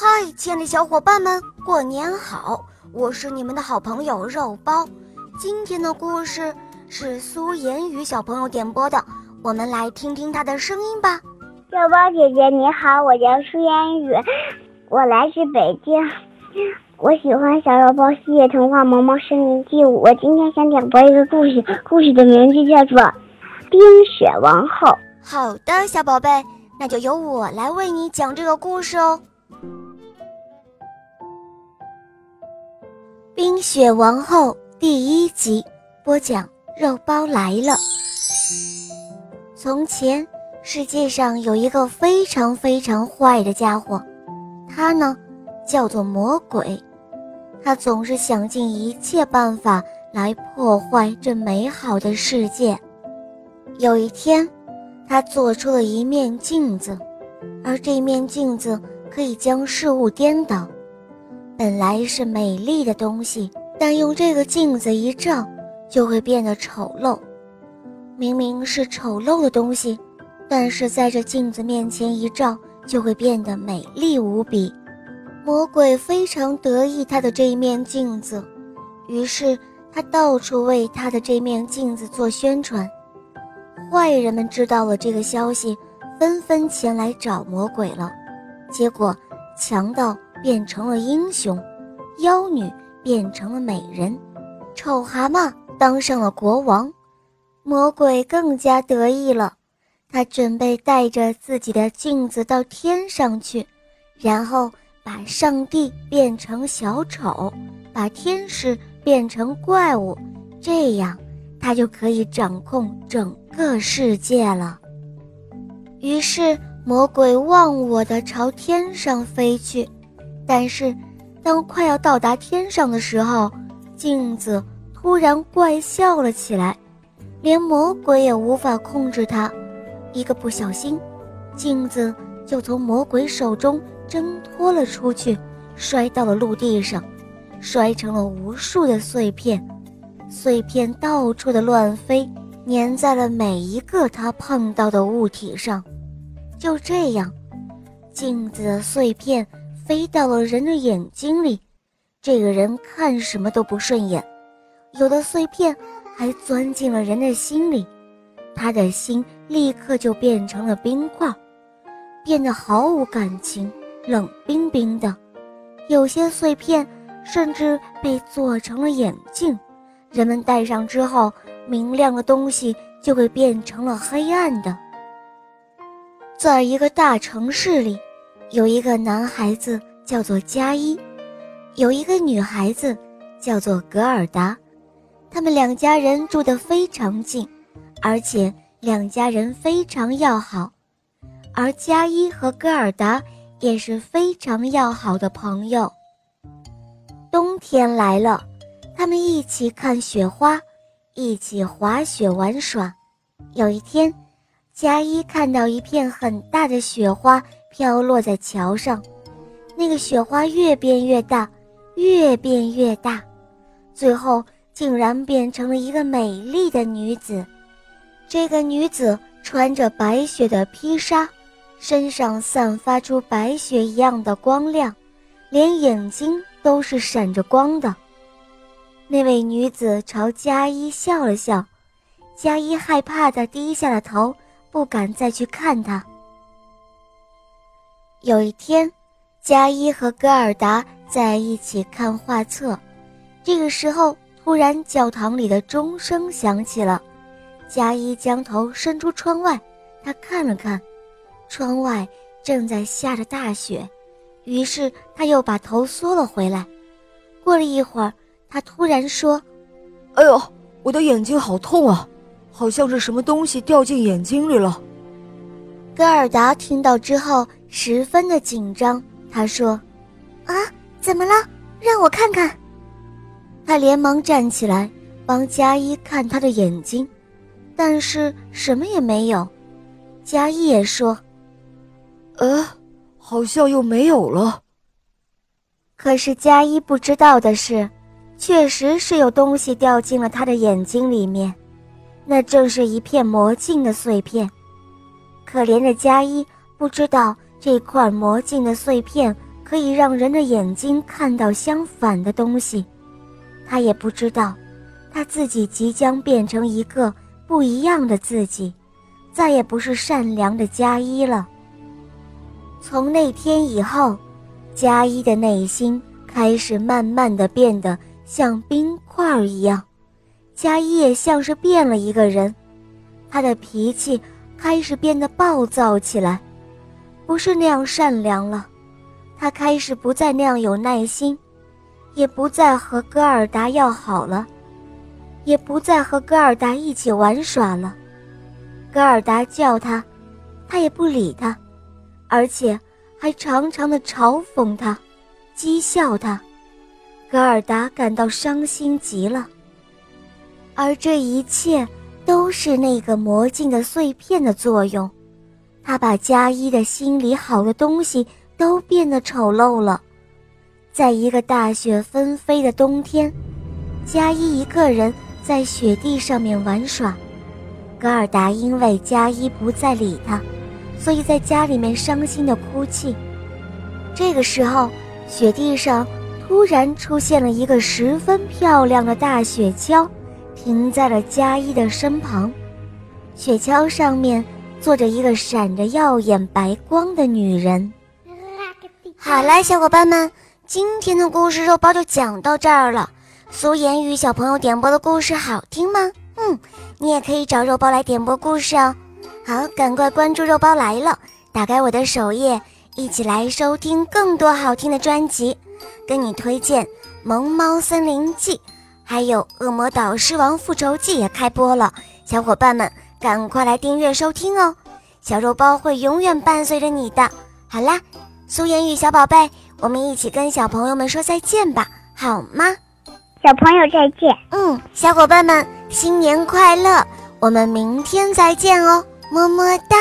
嗨，亲爱的小伙伴们，过年好！我是你们的好朋友肉包。今天的故事是苏言雨小朋友点播的，我们来听听他的声音吧。肉包姐姐你好，我叫苏言雨，我来自北京，我喜欢小肉包系列童话《萌萌森林记》。我今天想点播一个故事，故事的名字叫做《冰雪王后》。好的，小宝贝，那就由我来为你讲这个故事哦。《冰雪王后》第一集播讲，肉包来了。从前，世界上有一个非常非常坏的家伙，他呢叫做魔鬼，他总是想尽一切办法来破坏这美好的世界。有一天，他做出了一面镜子，而这面镜子可以将事物颠倒。本来是美丽的东西，但用这个镜子一照，就会变得丑陋。明明是丑陋的东西，但是在这镜子面前一照，就会变得美丽无比。魔鬼非常得意他的这一面镜子，于是他到处为他的这面镜子做宣传。坏人们知道了这个消息，纷纷前来找魔鬼了。结果，强盗。变成了英雄，妖女变成了美人，丑蛤蟆当上了国王，魔鬼更加得意了。他准备带着自己的镜子到天上去，然后把上帝变成小丑，把天使变成怪物，这样他就可以掌控整个世界了。于是，魔鬼忘我的朝天上飞去。但是，当快要到达天上的时候，镜子突然怪笑了起来，连魔鬼也无法控制它。一个不小心，镜子就从魔鬼手中挣脱了出去，摔到了陆地上，摔成了无数的碎片，碎片到处的乱飞，粘在了每一个他碰到的物体上。就这样，镜子的碎片。飞到了人的眼睛里，这个人看什么都不顺眼。有的碎片还钻进了人的心里，他的心立刻就变成了冰块，变得毫无感情，冷冰冰的。有些碎片甚至被做成了眼镜，人们戴上之后，明亮的东西就会变成了黑暗的。在一个大城市里。有一个男孩子叫做加一，有一个女孩子叫做格尔达，他们两家人住得非常近，而且两家人非常要好，而加一和格尔达也是非常要好的朋友。冬天来了，他们一起看雪花，一起滑雪玩耍。有一天，加一看到一片很大的雪花。飘落在桥上，那个雪花越变越大，越变越大，最后竟然变成了一个美丽的女子。这个女子穿着白雪的披纱，身上散发出白雪一样的光亮，连眼睛都是闪着光的。那位女子朝佳一笑了笑，佳一害怕的低下了头，不敢再去看她。有一天，加一和戈尔达在一起看画册。这个时候，突然教堂里的钟声响起了。加一将头伸出窗外，他看了看，窗外正在下着大雪。于是他又把头缩了回来。过了一会儿，他突然说：“哎呦，我的眼睛好痛啊，好像是什么东西掉进眼睛里了。”戈尔达听到之后。十分的紧张，他说：“啊，怎么了？让我看看。”他连忙站起来帮加一看他的眼睛，但是什么也没有。加一也说：“呃，好像又没有了。”可是加一不知道的是，确实是有东西掉进了他的眼睛里面，那正是一片魔镜的碎片。可怜的加一不知道。这块魔镜的碎片可以让人的眼睛看到相反的东西。他也不知道，他自己即将变成一个不一样的自己，再也不是善良的佳一了。从那天以后，佳一的内心开始慢慢的变得像冰块一样，佳一也像是变了一个人，他的脾气开始变得暴躁起来，不是那样善良了，他开始不再那样有耐心，也不再和戈尔达要好了，也不再和戈尔达一起玩耍了。戈尔达叫他，他也不理他。而且还常常的嘲讽他，讥笑他，格尔达感到伤心极了。而这一切都是那个魔镜的碎片的作用，他把加一的心里好的东西都变得丑陋了。在一个大雪纷飞的冬天，加一一个人在雪地上面玩耍，格尔达因为加一不再理他。所以在家里面伤心的哭泣。这个时候，雪地上突然出现了一个十分漂亮的大雪橇，停在了佳一的身旁。雪橇上面坐着一个闪着耀眼白光的女人。好啦，小伙伴们，今天的故事肉包就讲到这儿了。苏言语小朋友点播的故事好听吗？嗯，你也可以找肉包来点播故事哦。好，赶快关注肉包来了！打开我的首页，一起来收听更多好听的专辑。跟你推荐《萌猫森林记》，还有《恶魔岛狮王复仇记》也开播了，小伙伴们赶快来订阅收听哦！小肉包会永远伴随着你的。好啦，苏言语小宝贝，我们一起跟小朋友们说再见吧，好吗？小朋友再见。嗯，小伙伴们新年快乐！我们明天再见哦。么么哒。